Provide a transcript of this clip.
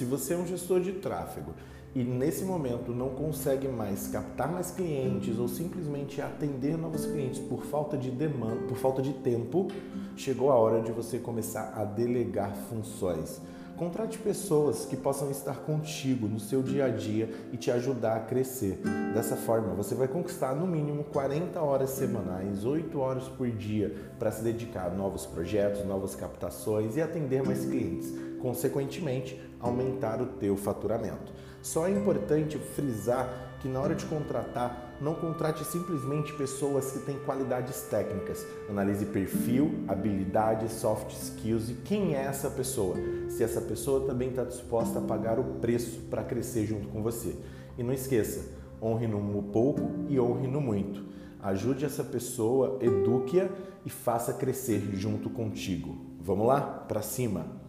Se você é um gestor de tráfego e nesse momento não consegue mais captar mais clientes ou simplesmente atender novos clientes por falta de demanda, por falta de tempo, chegou a hora de você começar a delegar funções. Contrate pessoas que possam estar contigo no seu dia a dia e te ajudar a crescer. Dessa forma, você vai conquistar no mínimo 40 horas semanais, 8 horas por dia, para se dedicar a novos projetos, novas captações e atender mais clientes. Consequentemente, aumentar o teu faturamento. Só é importante frisar que na hora de contratar, não contrate simplesmente pessoas que têm qualidades técnicas. Analise perfil, habilidades, soft skills e quem é essa pessoa. Se essa pessoa também está disposta a pagar o preço para crescer junto com você. E não esqueça, honre no pouco e honre no muito. Ajude essa pessoa, eduque-a e faça crescer junto contigo. Vamos lá? Para cima!